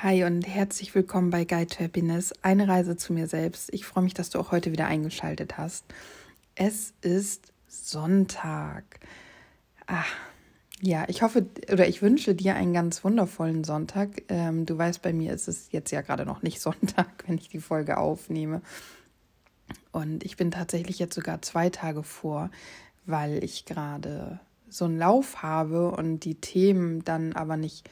Hi und herzlich willkommen bei Guide to Happiness, eine Reise zu mir selbst. Ich freue mich, dass du auch heute wieder eingeschaltet hast. Es ist Sonntag. Ah, ja, ich hoffe oder ich wünsche dir einen ganz wundervollen Sonntag. Ähm, du weißt, bei mir ist es jetzt ja gerade noch nicht Sonntag, wenn ich die Folge aufnehme. Und ich bin tatsächlich jetzt sogar zwei Tage vor, weil ich gerade so einen Lauf habe und die Themen dann aber nicht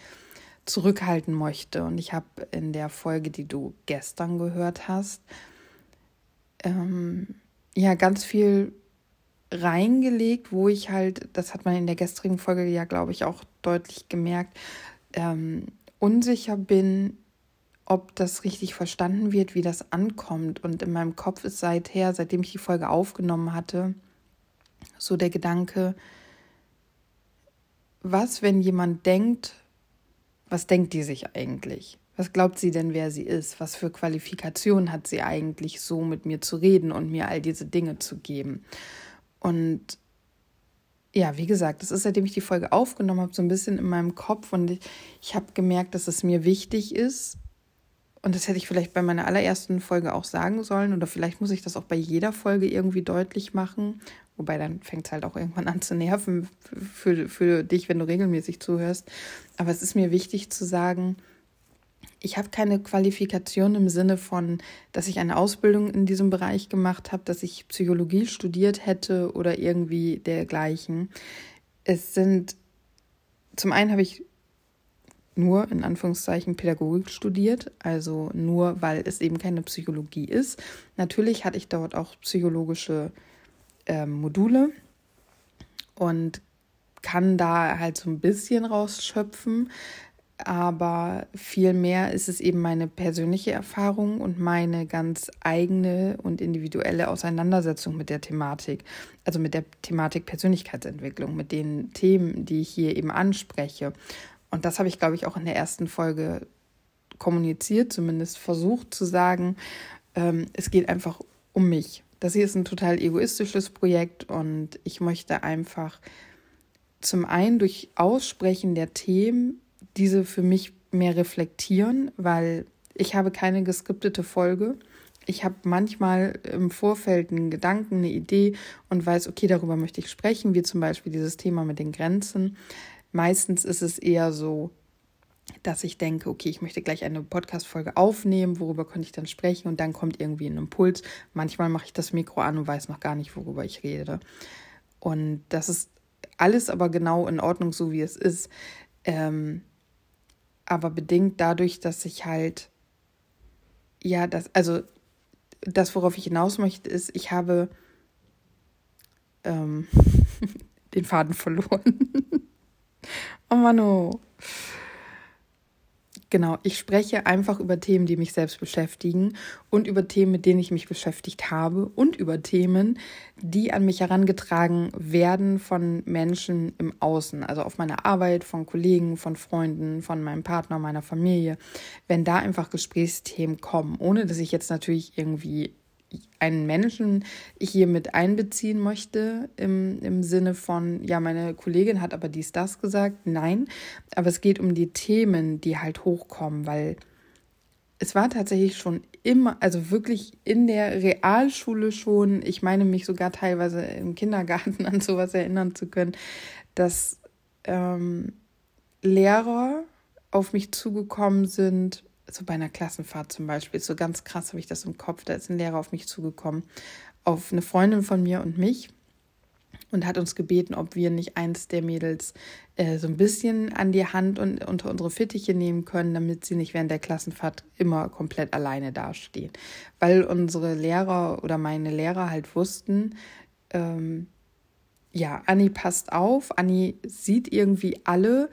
zurückhalten möchte. Und ich habe in der Folge, die du gestern gehört hast, ähm, ja ganz viel reingelegt, wo ich halt, das hat man in der gestrigen Folge ja, glaube ich, auch deutlich gemerkt, ähm, unsicher bin, ob das richtig verstanden wird, wie das ankommt. Und in meinem Kopf ist seither, seitdem ich die Folge aufgenommen hatte, so der Gedanke, was, wenn jemand denkt, was denkt die sich eigentlich? Was glaubt sie denn, wer sie ist? Was für Qualifikationen hat sie eigentlich, so mit mir zu reden und mir all diese Dinge zu geben? Und ja, wie gesagt, das ist, seitdem ich die Folge aufgenommen habe, so ein bisschen in meinem Kopf und ich, ich habe gemerkt, dass es mir wichtig ist. Und das hätte ich vielleicht bei meiner allerersten Folge auch sagen sollen oder vielleicht muss ich das auch bei jeder Folge irgendwie deutlich machen Wobei dann fängt es halt auch irgendwann an zu nerven für, für dich, wenn du regelmäßig zuhörst. Aber es ist mir wichtig zu sagen, ich habe keine Qualifikation im Sinne von, dass ich eine Ausbildung in diesem Bereich gemacht habe, dass ich Psychologie studiert hätte oder irgendwie dergleichen. Es sind, zum einen habe ich nur in Anführungszeichen Pädagogik studiert, also nur weil es eben keine Psychologie ist. Natürlich hatte ich dort auch psychologische ähm, Module und kann da halt so ein bisschen rausschöpfen. Aber vielmehr ist es eben meine persönliche Erfahrung und meine ganz eigene und individuelle Auseinandersetzung mit der Thematik, also mit der Thematik Persönlichkeitsentwicklung, mit den Themen, die ich hier eben anspreche. Und das habe ich, glaube ich, auch in der ersten Folge kommuniziert, zumindest versucht zu sagen. Ähm, es geht einfach um mich. Das hier ist ein total egoistisches Projekt und ich möchte einfach zum einen durch Aussprechen der Themen diese für mich mehr reflektieren, weil ich habe keine geskriptete Folge. Ich habe manchmal im Vorfeld einen Gedanken, eine Idee und weiß, okay, darüber möchte ich sprechen, wie zum Beispiel dieses Thema mit den Grenzen. Meistens ist es eher so, dass ich denke, okay, ich möchte gleich eine Podcast-Folge aufnehmen, worüber könnte ich dann sprechen und dann kommt irgendwie ein Impuls. Manchmal mache ich das Mikro an und weiß noch gar nicht, worüber ich rede. Und das ist alles aber genau in Ordnung, so wie es ist. Ähm, aber bedingt dadurch, dass ich halt, ja, das, also das, worauf ich hinaus möchte, ist, ich habe ähm, den Faden verloren. oh Mano. Genau, ich spreche einfach über Themen, die mich selbst beschäftigen und über Themen, mit denen ich mich beschäftigt habe und über Themen, die an mich herangetragen werden von Menschen im Außen, also auf meiner Arbeit, von Kollegen, von Freunden, von meinem Partner, meiner Familie. Wenn da einfach Gesprächsthemen kommen, ohne dass ich jetzt natürlich irgendwie einen Menschen hier mit einbeziehen möchte, im, im Sinne von, ja, meine Kollegin hat aber dies, das gesagt. Nein, aber es geht um die Themen, die halt hochkommen, weil es war tatsächlich schon immer, also wirklich in der Realschule schon, ich meine mich sogar teilweise im Kindergarten an sowas erinnern zu können, dass ähm, Lehrer auf mich zugekommen sind so bei einer Klassenfahrt zum Beispiel, so ganz krass habe ich das im Kopf, da ist ein Lehrer auf mich zugekommen, auf eine Freundin von mir und mich und hat uns gebeten, ob wir nicht eins der Mädels äh, so ein bisschen an die Hand und unter unsere Fittiche nehmen können, damit sie nicht während der Klassenfahrt immer komplett alleine dastehen. Weil unsere Lehrer oder meine Lehrer halt wussten, ähm, ja, Anni passt auf, Anni sieht irgendwie alle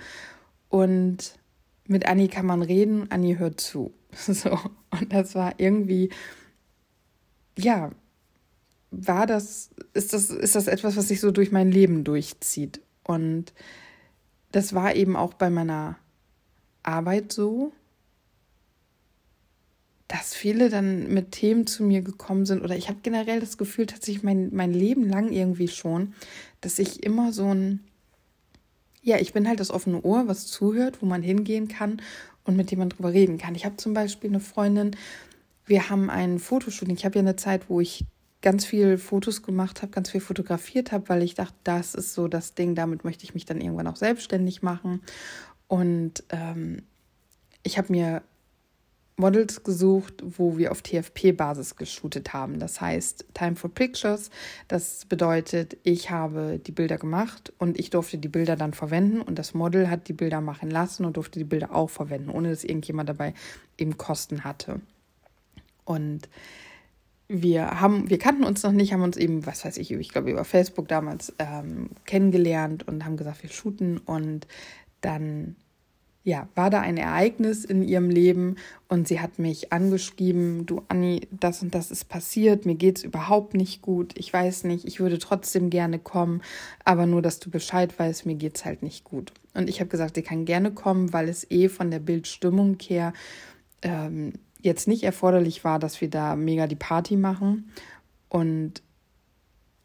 und mit Anni kann man reden, Anni hört zu. So. Und das war irgendwie, ja, war das, ist das, ist das etwas, was sich so durch mein Leben durchzieht. Und das war eben auch bei meiner Arbeit so, dass viele dann mit Themen zu mir gekommen sind. Oder ich habe generell das Gefühl, tatsächlich mein, mein Leben lang irgendwie schon, dass ich immer so ein ja, ich bin halt das offene Ohr, was zuhört, wo man hingehen kann und mit dem man drüber reden kann. Ich habe zum Beispiel eine Freundin, wir haben ein Fotoshooting. Ich habe ja eine Zeit, wo ich ganz viel Fotos gemacht habe, ganz viel fotografiert habe, weil ich dachte, das ist so das Ding, damit möchte ich mich dann irgendwann auch selbstständig machen. Und ähm, ich habe mir Models gesucht, wo wir auf TFP-Basis geshootet haben. Das heißt Time for Pictures. Das bedeutet, ich habe die Bilder gemacht und ich durfte die Bilder dann verwenden und das Model hat die Bilder machen lassen und durfte die Bilder auch verwenden, ohne dass irgendjemand dabei eben Kosten hatte. Und wir haben, wir kannten uns noch nicht, haben uns eben, was weiß ich, ich glaube über Facebook damals ähm, kennengelernt und haben gesagt, wir shooten und dann ja, war da ein Ereignis in ihrem Leben und sie hat mich angeschrieben, du Anni, das und das ist passiert, mir geht's überhaupt nicht gut, ich weiß nicht, ich würde trotzdem gerne kommen, aber nur, dass du Bescheid weißt, mir geht's halt nicht gut. Und ich habe gesagt, sie kann gerne kommen, weil es eh von der Bildstimmung her ähm, jetzt nicht erforderlich war, dass wir da mega die Party machen und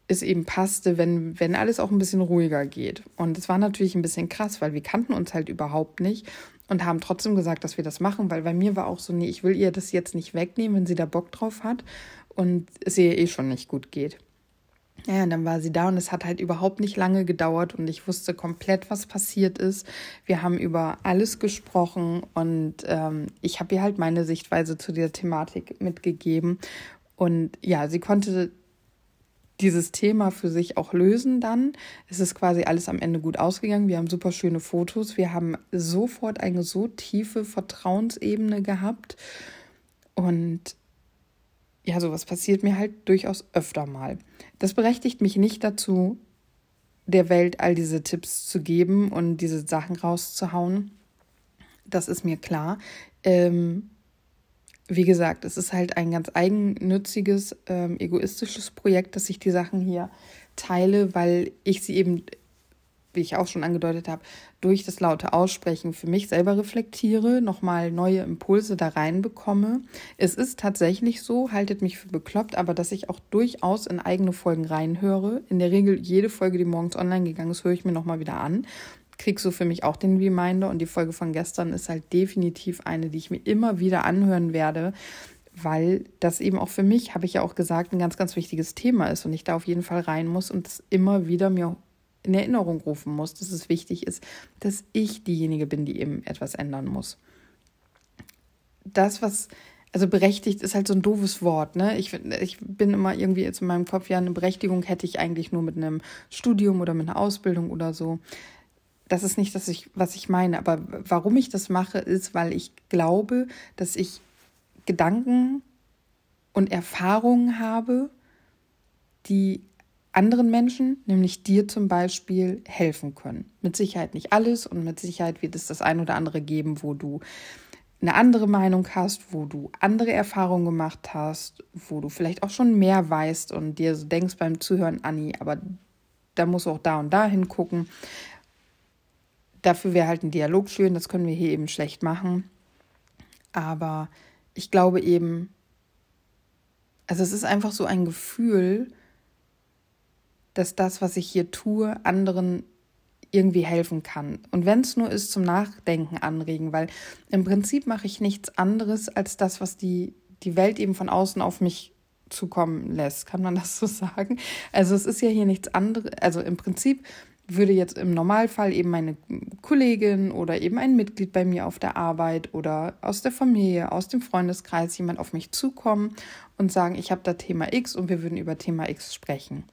es eben passte, wenn, wenn alles auch ein bisschen ruhiger geht. Und es war natürlich ein bisschen krass, weil wir kannten uns halt überhaupt nicht und haben trotzdem gesagt, dass wir das machen, weil bei mir war auch so, nee, ich will ihr das jetzt nicht wegnehmen, wenn sie da Bock drauf hat und es ihr eh schon nicht gut geht. Ja, und dann war sie da und es hat halt überhaupt nicht lange gedauert und ich wusste komplett, was passiert ist. Wir haben über alles gesprochen und ähm, ich habe ihr halt meine Sichtweise zu dieser Thematik mitgegeben. Und ja, sie konnte dieses Thema für sich auch lösen dann. Es ist quasi alles am Ende gut ausgegangen. Wir haben super schöne Fotos. Wir haben sofort eine so tiefe Vertrauensebene gehabt. Und ja, sowas passiert mir halt durchaus öfter mal. Das berechtigt mich nicht dazu, der Welt all diese Tipps zu geben und diese Sachen rauszuhauen. Das ist mir klar. Ähm, wie gesagt, es ist halt ein ganz eigennütziges, ähm, egoistisches Projekt, dass ich die Sachen hier teile, weil ich sie eben wie ich auch schon angedeutet habe, durch das laute Aussprechen für mich selber reflektiere, nochmal neue Impulse da reinbekomme. Es ist tatsächlich so, haltet mich für bekloppt, aber dass ich auch durchaus in eigene Folgen reinhöre. In der Regel jede Folge, die morgens online gegangen ist, höre ich mir nochmal wieder an. Krieg so für mich auch den Reminder und die Folge von gestern ist halt definitiv eine, die ich mir immer wieder anhören werde, weil das eben auch für mich, habe ich ja auch gesagt, ein ganz, ganz wichtiges Thema ist und ich da auf jeden Fall rein muss und es immer wieder mir in Erinnerung rufen muss, dass es wichtig ist, dass ich diejenige bin, die eben etwas ändern muss. Das, was, also berechtigt ist halt so ein doofes Wort, ne? Ich, ich bin immer irgendwie jetzt in meinem Kopf, ja, eine Berechtigung hätte ich eigentlich nur mit einem Studium oder mit einer Ausbildung oder so. Das ist nicht, dass ich, was ich meine, aber warum ich das mache, ist, weil ich glaube, dass ich Gedanken und Erfahrungen habe, die anderen Menschen, nämlich dir zum Beispiel, helfen können. Mit Sicherheit nicht alles und mit Sicherheit wird es das ein oder andere geben, wo du eine andere Meinung hast, wo du andere Erfahrungen gemacht hast, wo du vielleicht auch schon mehr weißt und dir so denkst beim Zuhören, Anni, aber da musst du auch da und da hingucken. Dafür wäre halt ein Dialog schön, das können wir hier eben schlecht machen. Aber ich glaube eben, also es ist einfach so ein Gefühl, dass das, was ich hier tue, anderen irgendwie helfen kann. Und wenn es nur ist, zum Nachdenken anregen, weil im Prinzip mache ich nichts anderes als das, was die, die Welt eben von außen auf mich zukommen lässt. Kann man das so sagen? Also es ist ja hier nichts anderes. Also im Prinzip würde jetzt im Normalfall eben meine Kollegin oder eben ein Mitglied bei mir auf der Arbeit oder aus der Familie, aus dem Freundeskreis jemand auf mich zukommen und sagen, ich habe da Thema X und wir würden über Thema X sprechen.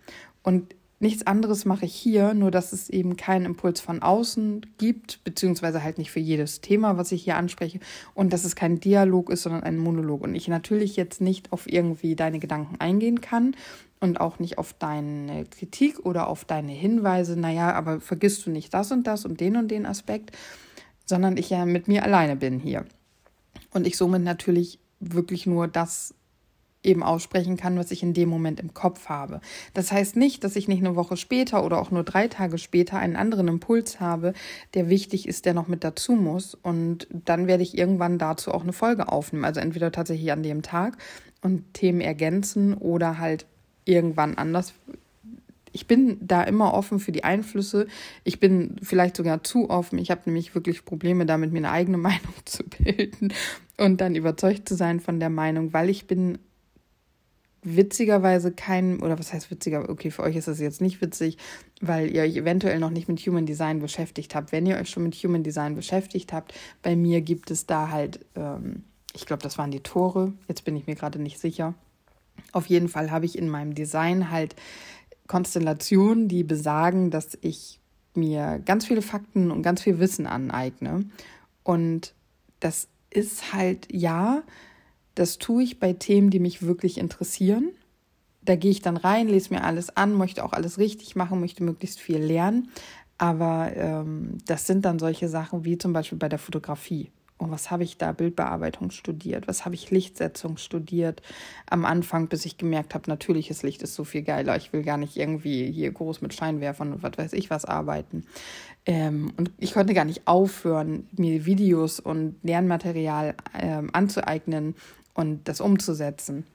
Und nichts anderes mache ich hier, nur dass es eben keinen Impuls von außen gibt, beziehungsweise halt nicht für jedes Thema, was ich hier anspreche, und dass es kein Dialog ist, sondern ein Monolog. Und ich natürlich jetzt nicht auf irgendwie deine Gedanken eingehen kann und auch nicht auf deine Kritik oder auf deine Hinweise, naja, aber vergisst du nicht das und das und den und den Aspekt, sondern ich ja mit mir alleine bin hier. Und ich somit natürlich wirklich nur das eben aussprechen kann, was ich in dem Moment im Kopf habe. Das heißt nicht, dass ich nicht eine Woche später oder auch nur drei Tage später einen anderen Impuls habe, der wichtig ist, der noch mit dazu muss. Und dann werde ich irgendwann dazu auch eine Folge aufnehmen. Also entweder tatsächlich an dem Tag und Themen ergänzen oder halt irgendwann anders. ich bin da immer offen für die Einflüsse. Ich bin vielleicht sogar zu offen. Ich habe nämlich wirklich Probleme damit, mir eine eigene Meinung zu bilden und dann überzeugt zu sein von der Meinung, weil ich bin witzigerweise kein, oder was heißt witziger, okay, für euch ist das jetzt nicht witzig, weil ihr euch eventuell noch nicht mit Human Design beschäftigt habt. Wenn ihr euch schon mit Human Design beschäftigt habt, bei mir gibt es da halt, ähm, ich glaube, das waren die Tore, jetzt bin ich mir gerade nicht sicher. Auf jeden Fall habe ich in meinem Design halt Konstellationen, die besagen, dass ich mir ganz viele Fakten und ganz viel Wissen aneigne. Und das ist halt, ja, das tue ich bei Themen, die mich wirklich interessieren. Da gehe ich dann rein, lese mir alles an, möchte auch alles richtig machen, möchte möglichst viel lernen. Aber ähm, das sind dann solche Sachen wie zum Beispiel bei der Fotografie. Und was habe ich da? Bildbearbeitung studiert. Was habe ich? Lichtsetzung studiert. Am Anfang, bis ich gemerkt habe, natürliches Licht ist so viel geiler. Ich will gar nicht irgendwie hier groß mit Scheinwerfern und was weiß ich was arbeiten. Ähm, und ich konnte gar nicht aufhören, mir Videos und Lernmaterial ähm, anzueignen und das umzusetzen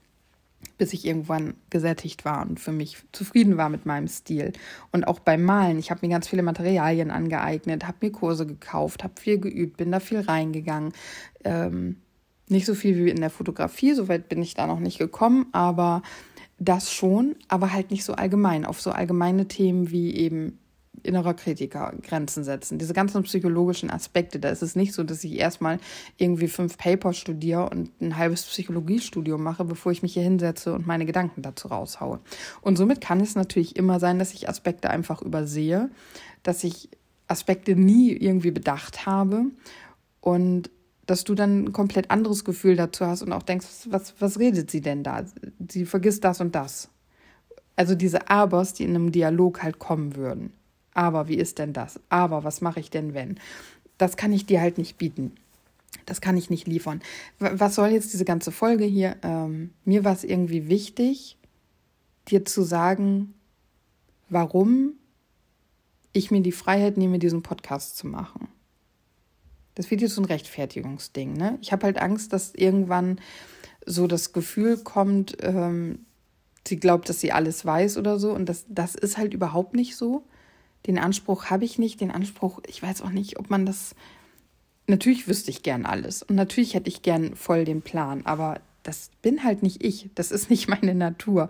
bis ich irgendwann gesättigt war und für mich zufrieden war mit meinem Stil. Und auch beim Malen, ich habe mir ganz viele Materialien angeeignet, habe mir Kurse gekauft, habe viel geübt, bin da viel reingegangen. Ähm, nicht so viel wie in der Fotografie, soweit bin ich da noch nicht gekommen, aber das schon, aber halt nicht so allgemein, auf so allgemeine Themen wie eben innerer Kritiker Grenzen setzen. Diese ganzen psychologischen Aspekte, da ist es nicht so, dass ich erstmal irgendwie fünf Paper studiere und ein halbes Psychologiestudium mache, bevor ich mich hier hinsetze und meine Gedanken dazu raushaue. Und somit kann es natürlich immer sein, dass ich Aspekte einfach übersehe, dass ich Aspekte nie irgendwie bedacht habe und dass du dann ein komplett anderes Gefühl dazu hast und auch denkst, was, was redet sie denn da? Sie vergisst das und das. Also diese Abers, die in einem Dialog halt kommen würden. Aber wie ist denn das? Aber was mache ich denn, wenn? Das kann ich dir halt nicht bieten. Das kann ich nicht liefern. Was soll jetzt diese ganze Folge hier? Ähm, mir war es irgendwie wichtig, dir zu sagen, warum ich mir die Freiheit nehme, diesen Podcast zu machen. Das wird jetzt so ein Rechtfertigungsding. Ne? Ich habe halt Angst, dass irgendwann so das Gefühl kommt, ähm, sie glaubt, dass sie alles weiß oder so. Und das, das ist halt überhaupt nicht so. Den Anspruch habe ich nicht. Den Anspruch, ich weiß auch nicht, ob man das. Natürlich wüsste ich gern alles. Und natürlich hätte ich gern voll den Plan. Aber das bin halt nicht ich. Das ist nicht meine Natur.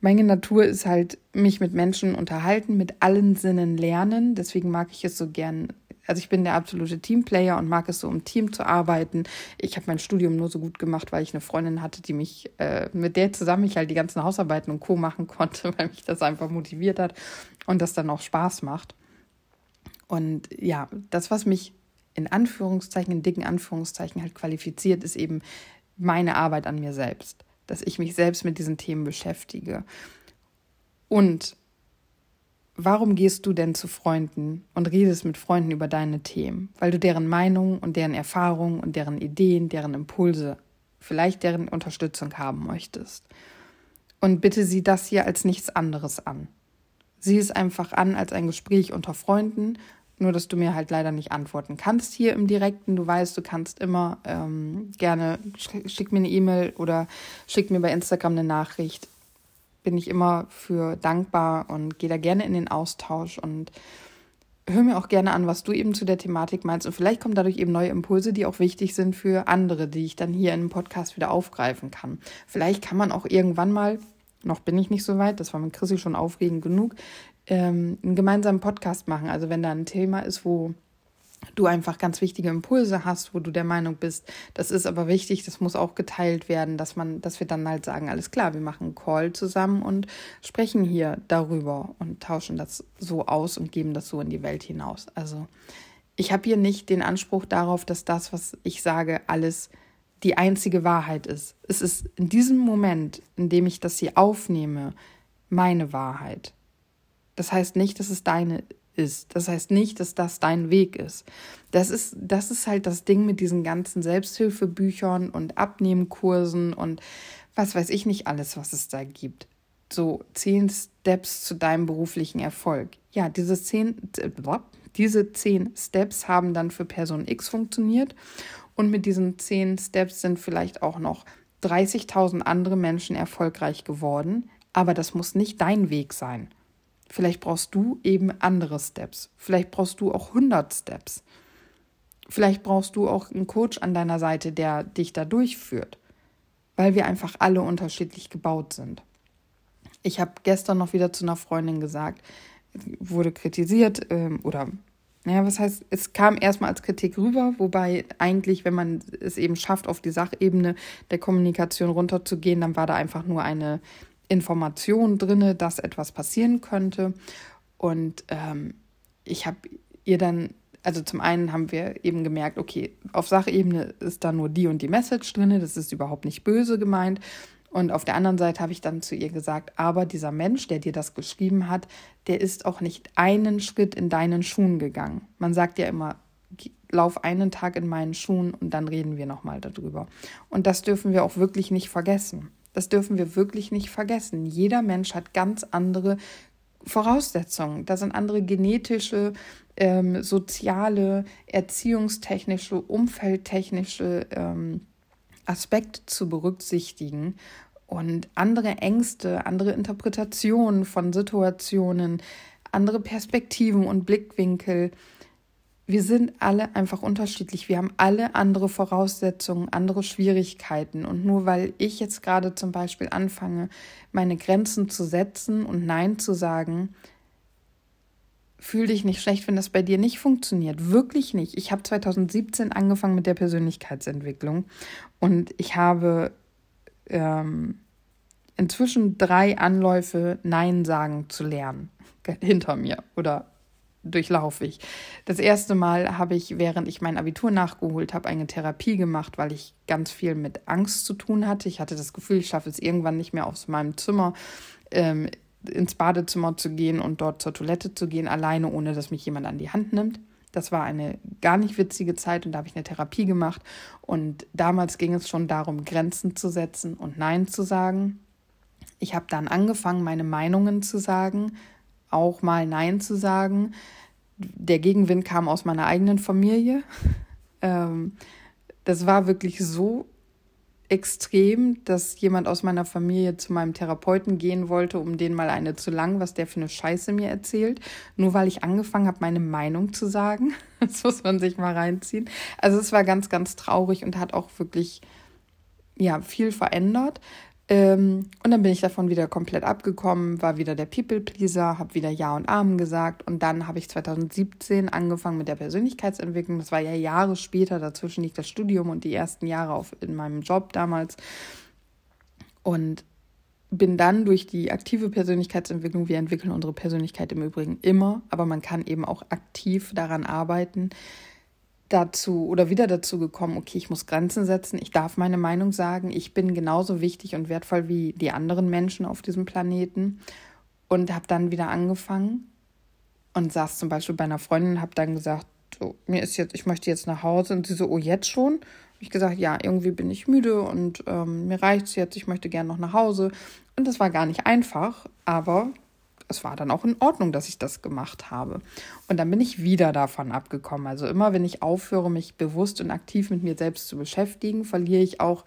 Meine Natur ist halt, mich mit Menschen unterhalten, mit allen Sinnen lernen. Deswegen mag ich es so gern also ich bin der absolute Teamplayer und mag es so im Team zu arbeiten. Ich habe mein Studium nur so gut gemacht, weil ich eine Freundin hatte, die mich, äh, mit der zusammen ich halt die ganzen Hausarbeiten und Co. machen konnte, weil mich das einfach motiviert hat und das dann auch Spaß macht. Und ja, das, was mich in Anführungszeichen, in dicken Anführungszeichen halt qualifiziert, ist eben meine Arbeit an mir selbst. Dass ich mich selbst mit diesen Themen beschäftige. Und warum gehst du denn zu Freunden und redest mit Freunden über deine Themen? Weil du deren Meinung und deren Erfahrungen und deren Ideen, deren Impulse, vielleicht deren Unterstützung haben möchtest. Und bitte sieh das hier als nichts anderes an. Sieh es einfach an als ein Gespräch unter Freunden, nur dass du mir halt leider nicht antworten kannst hier im Direkten. Du weißt, du kannst immer ähm, gerne schick mir eine E-Mail oder schick mir bei Instagram eine Nachricht bin ich immer für dankbar und gehe da gerne in den Austausch und hör mir auch gerne an, was du eben zu der Thematik meinst. Und vielleicht kommen dadurch eben neue Impulse, die auch wichtig sind für andere, die ich dann hier in einem Podcast wieder aufgreifen kann. Vielleicht kann man auch irgendwann mal, noch bin ich nicht so weit, das war mit Chrissy schon aufregend genug, ähm, einen gemeinsamen Podcast machen. Also wenn da ein Thema ist, wo du einfach ganz wichtige Impulse hast, wo du der Meinung bist, das ist aber wichtig, das muss auch geteilt werden, dass man, dass wir dann halt sagen, alles klar, wir machen einen Call zusammen und sprechen hier darüber und tauschen das so aus und geben das so in die Welt hinaus. Also ich habe hier nicht den Anspruch darauf, dass das, was ich sage, alles die einzige Wahrheit ist. Es ist in diesem Moment, in dem ich das hier aufnehme, meine Wahrheit. Das heißt nicht, dass es deine ist. Das heißt nicht, dass das dein Weg ist. Das ist, das ist halt das Ding mit diesen ganzen Selbsthilfebüchern und Abnehmkursen und was weiß ich nicht alles, was es da gibt. So zehn Steps zu deinem beruflichen Erfolg. Ja, diese zehn, diese zehn Steps haben dann für Person X funktioniert und mit diesen zehn Steps sind vielleicht auch noch 30.000 andere Menschen erfolgreich geworden. Aber das muss nicht dein Weg sein. Vielleicht brauchst du eben andere Steps. Vielleicht brauchst du auch 100 Steps. Vielleicht brauchst du auch einen Coach an deiner Seite, der dich da durchführt, weil wir einfach alle unterschiedlich gebaut sind. Ich habe gestern noch wieder zu einer Freundin gesagt, wurde kritisiert ähm, oder naja, was heißt, es kam erstmal als Kritik rüber, wobei eigentlich, wenn man es eben schafft, auf die Sachebene der Kommunikation runterzugehen, dann war da einfach nur eine Information drin, dass etwas passieren könnte. Und ähm, ich habe ihr dann, also zum einen haben wir eben gemerkt, okay, auf Sachebene ist da nur die und die Message drin, das ist überhaupt nicht böse gemeint. Und auf der anderen Seite habe ich dann zu ihr gesagt, aber dieser Mensch, der dir das geschrieben hat, der ist auch nicht einen Schritt in deinen Schuhen gegangen. Man sagt ja immer, lauf einen Tag in meinen Schuhen und dann reden wir nochmal darüber. Und das dürfen wir auch wirklich nicht vergessen. Das dürfen wir wirklich nicht vergessen. Jeder Mensch hat ganz andere Voraussetzungen. Da sind andere genetische, ähm, soziale, erziehungstechnische, umfeldtechnische ähm, Aspekte zu berücksichtigen und andere Ängste, andere Interpretationen von Situationen, andere Perspektiven und Blickwinkel. Wir sind alle einfach unterschiedlich. Wir haben alle andere Voraussetzungen, andere Schwierigkeiten. Und nur weil ich jetzt gerade zum Beispiel anfange, meine Grenzen zu setzen und Nein zu sagen, fühl dich nicht schlecht, wenn das bei dir nicht funktioniert. Wirklich nicht. Ich habe 2017 angefangen mit der Persönlichkeitsentwicklung und ich habe ähm, inzwischen drei Anläufe, Nein sagen zu lernen, hinter mir oder durchlaufe ich. Das erste Mal habe ich, während ich mein Abitur nachgeholt habe, eine Therapie gemacht, weil ich ganz viel mit Angst zu tun hatte. Ich hatte das Gefühl, ich schaffe es irgendwann nicht mehr aus meinem Zimmer ähm, ins Badezimmer zu gehen und dort zur Toilette zu gehen, alleine, ohne dass mich jemand an die Hand nimmt. Das war eine gar nicht witzige Zeit und da habe ich eine Therapie gemacht. Und damals ging es schon darum, Grenzen zu setzen und Nein zu sagen. Ich habe dann angefangen, meine Meinungen zu sagen, auch mal Nein zu sagen. Der Gegenwind kam aus meiner eigenen Familie. Ähm, das war wirklich so extrem, dass jemand aus meiner Familie zu meinem Therapeuten gehen wollte, um den mal eine zu lang, was der für eine Scheiße mir erzählt, nur weil ich angefangen habe, meine Meinung zu sagen. Das muss man sich mal reinziehen. Also es war ganz, ganz traurig und hat auch wirklich ja viel verändert. Ähm, und dann bin ich davon wieder komplett abgekommen, war wieder der People-Pleaser, habe wieder Ja und Amen gesagt. Und dann habe ich 2017 angefangen mit der Persönlichkeitsentwicklung. Das war ja Jahre später, dazwischen liegt das Studium und die ersten Jahre auf, in meinem Job damals. Und bin dann durch die aktive Persönlichkeitsentwicklung, wir entwickeln unsere Persönlichkeit im Übrigen immer, aber man kann eben auch aktiv daran arbeiten, dazu oder wieder dazu gekommen, okay, ich muss Grenzen setzen, ich darf meine Meinung sagen, ich bin genauso wichtig und wertvoll wie die anderen Menschen auf diesem Planeten und habe dann wieder angefangen und saß zum Beispiel bei einer Freundin, habe dann gesagt, so, mir ist jetzt, ich möchte jetzt nach Hause und sie so, oh jetzt schon? Hab ich gesagt, ja, irgendwie bin ich müde und ähm, mir reicht's jetzt, ich möchte gerne noch nach Hause und das war gar nicht einfach, aber es war dann auch in Ordnung, dass ich das gemacht habe. Und dann bin ich wieder davon abgekommen. Also immer, wenn ich aufhöre, mich bewusst und aktiv mit mir selbst zu beschäftigen, verliere ich auch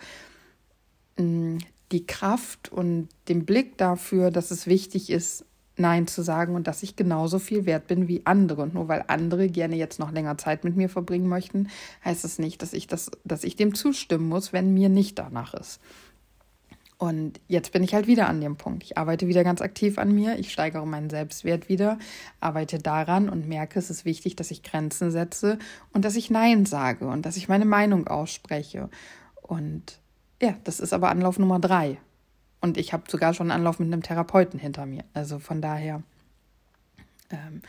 mh, mm, die Kraft und den Blick dafür, dass es wichtig ist, Nein zu sagen und dass ich genauso viel wert bin wie andere. Und nur weil andere gerne jetzt noch länger Zeit mit mir verbringen möchten, heißt es das nicht, dass ich das, dass ich dem zustimmen muss, wenn mir nicht danach ist. Und jetzt bin ich halt wieder an dem Punkt. Ich arbeite wieder ganz aktiv an mir. Ich steigere meinen Selbstwert wieder, arbeite daran und merke, es ist wichtig, dass ich Grenzen setze und dass ich Nein sage und dass ich meine Meinung ausspreche. Und ja, das ist aber Anlauf Nummer drei. Und ich habe sogar schon einen Anlauf mit einem Therapeuten hinter mir. Also von daher. Ähm,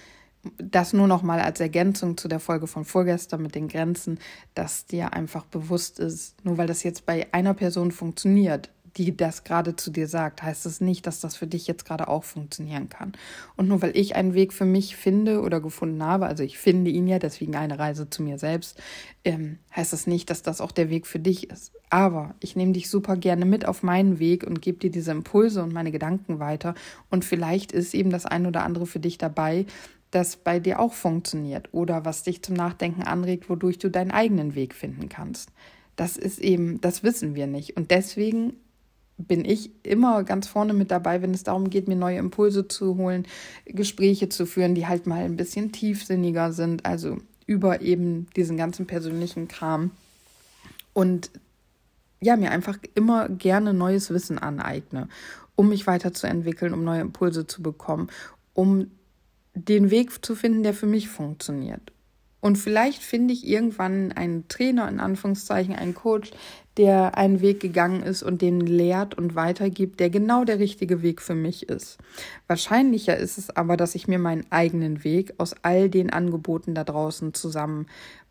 das nur noch mal als Ergänzung zu der Folge von vorgestern mit den Grenzen, dass dir einfach bewusst ist, nur weil das jetzt bei einer Person funktioniert, die das gerade zu dir sagt, heißt es das nicht, dass das für dich jetzt gerade auch funktionieren kann. Und nur weil ich einen Weg für mich finde oder gefunden habe, also ich finde ihn ja, deswegen eine Reise zu mir selbst, ähm, heißt das nicht, dass das auch der Weg für dich ist. Aber ich nehme dich super gerne mit auf meinen Weg und gebe dir diese Impulse und meine Gedanken weiter. Und vielleicht ist eben das ein oder andere für dich dabei, das bei dir auch funktioniert oder was dich zum Nachdenken anregt, wodurch du deinen eigenen Weg finden kannst. Das ist eben, das wissen wir nicht. Und deswegen bin ich immer ganz vorne mit dabei, wenn es darum geht, mir neue Impulse zu holen, Gespräche zu führen, die halt mal ein bisschen tiefsinniger sind, also über eben diesen ganzen persönlichen Kram. Und ja, mir einfach immer gerne neues Wissen aneigne, um mich weiterzuentwickeln, um neue Impulse zu bekommen, um den Weg zu finden, der für mich funktioniert. Und vielleicht finde ich irgendwann einen Trainer, in Anführungszeichen, einen Coach, der einen Weg gegangen ist und den lehrt und weitergibt, der genau der richtige Weg für mich ist. Wahrscheinlicher ist es aber, dass ich mir meinen eigenen Weg aus all den Angeboten da draußen zusammen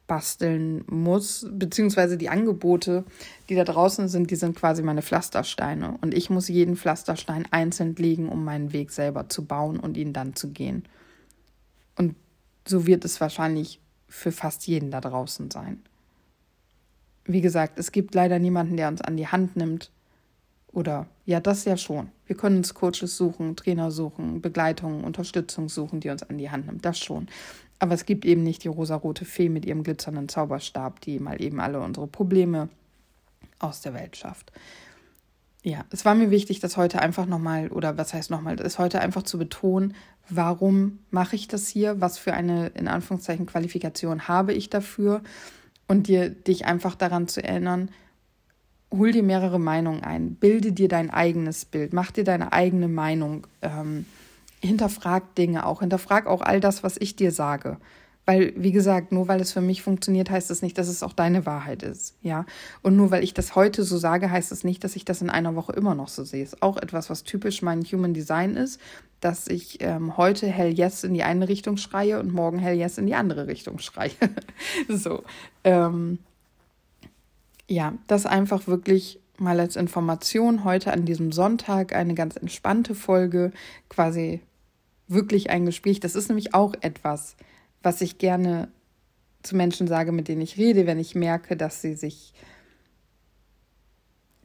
basteln muss, beziehungsweise die Angebote, die da draußen sind, die sind quasi meine Pflastersteine. Und ich muss jeden Pflasterstein einzeln legen, um meinen Weg selber zu bauen und ihn dann zu gehen. Und so wird es wahrscheinlich für fast jeden da draußen sein. Wie gesagt, es gibt leider niemanden, der uns an die Hand nimmt. Oder ja, das ja schon. Wir können uns Coaches suchen, Trainer suchen, Begleitung, Unterstützung suchen, die uns an die Hand nimmt. Das schon. Aber es gibt eben nicht die rosarote Fee mit ihrem glitzernden Zauberstab, die mal eben alle unsere Probleme aus der Welt schafft. Ja, es war mir wichtig, das heute einfach nochmal, oder was heißt nochmal, das heute einfach zu betonen, warum mache ich das hier, was für eine, in Anführungszeichen, Qualifikation habe ich dafür? Und dir, dich einfach daran zu erinnern, hol dir mehrere Meinungen ein, bilde dir dein eigenes Bild, mach dir deine eigene Meinung, ähm, hinterfrag Dinge auch, hinterfrag auch all das, was ich dir sage. Weil, wie gesagt, nur weil es für mich funktioniert, heißt es nicht, dass es auch deine Wahrheit ist. Ja. Und nur weil ich das heute so sage, heißt es nicht, dass ich das in einer Woche immer noch so sehe. Ist auch etwas, was typisch mein Human Design ist, dass ich ähm, heute Hell Yes in die eine Richtung schreie und morgen Hell Yes in die andere Richtung schreie. so. Ähm, ja, das einfach wirklich mal als Information heute an diesem Sonntag eine ganz entspannte Folge, quasi wirklich ein Gespräch. Das ist nämlich auch etwas, was ich gerne zu Menschen sage, mit denen ich rede, wenn ich merke, dass sie sich,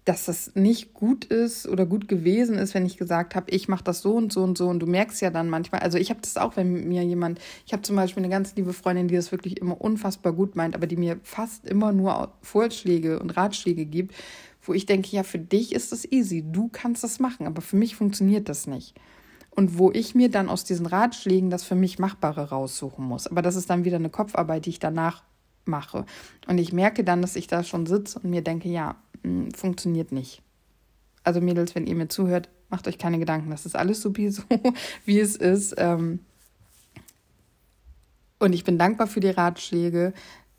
dass das nicht gut ist oder gut gewesen ist, wenn ich gesagt habe, ich mache das so und so und so. Und du merkst ja dann manchmal, also ich habe das auch, wenn mir jemand, ich habe zum Beispiel eine ganz liebe Freundin, die das wirklich immer unfassbar gut meint, aber die mir fast immer nur Vorschläge und Ratschläge gibt, wo ich denke, ja, für dich ist das easy, du kannst das machen, aber für mich funktioniert das nicht und wo ich mir dann aus diesen Ratschlägen das für mich Machbare raussuchen muss. Aber das ist dann wieder eine Kopfarbeit, die ich danach mache. Und ich merke dann, dass ich da schon sitze und mir denke, ja, hm, funktioniert nicht. Also Mädels, wenn ihr mir zuhört, macht euch keine Gedanken. Das ist alles so, wie es ist. Ähm. Und ich bin dankbar für die Ratschläge.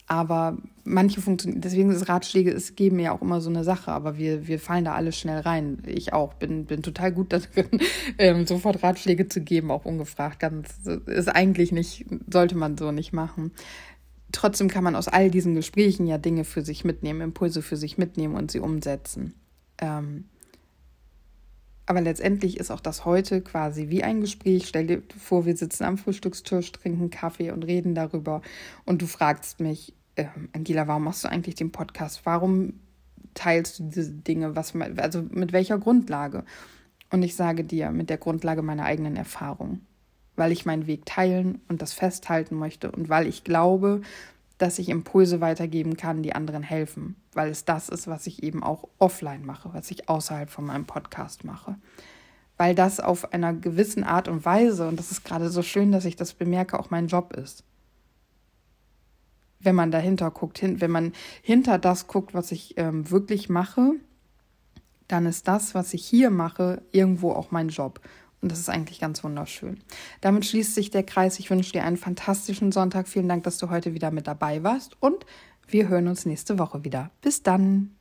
Aber manche funktionieren, deswegen ist Ratschläge, es geben ja auch immer so eine Sache, aber wir, wir fallen da alle schnell rein. Ich auch, bin, bin total gut darin, ähm, sofort Ratschläge zu geben, auch ungefragt. Ganz, ist eigentlich nicht, sollte man so nicht machen. Trotzdem kann man aus all diesen Gesprächen ja Dinge für sich mitnehmen, Impulse für sich mitnehmen und sie umsetzen. Ähm, aber letztendlich ist auch das heute quasi wie ein Gespräch. Stell dir vor, wir sitzen am Frühstückstisch, trinken Kaffee und reden darüber. Und du fragst mich, äh, Angela, warum machst du eigentlich den Podcast? Warum teilst du diese Dinge? Was, also mit welcher Grundlage? Und ich sage dir, mit der Grundlage meiner eigenen Erfahrung. Weil ich meinen Weg teilen und das festhalten möchte und weil ich glaube, dass ich Impulse weitergeben kann, die anderen helfen, weil es das ist, was ich eben auch offline mache, was ich außerhalb von meinem Podcast mache. Weil das auf einer gewissen Art und Weise, und das ist gerade so schön, dass ich das bemerke, auch mein Job ist. Wenn man dahinter guckt, wenn man hinter das guckt, was ich ähm, wirklich mache, dann ist das, was ich hier mache, irgendwo auch mein Job. Und das ist eigentlich ganz wunderschön. Damit schließt sich der Kreis. Ich wünsche dir einen fantastischen Sonntag. Vielen Dank, dass du heute wieder mit dabei warst. Und wir hören uns nächste Woche wieder. Bis dann.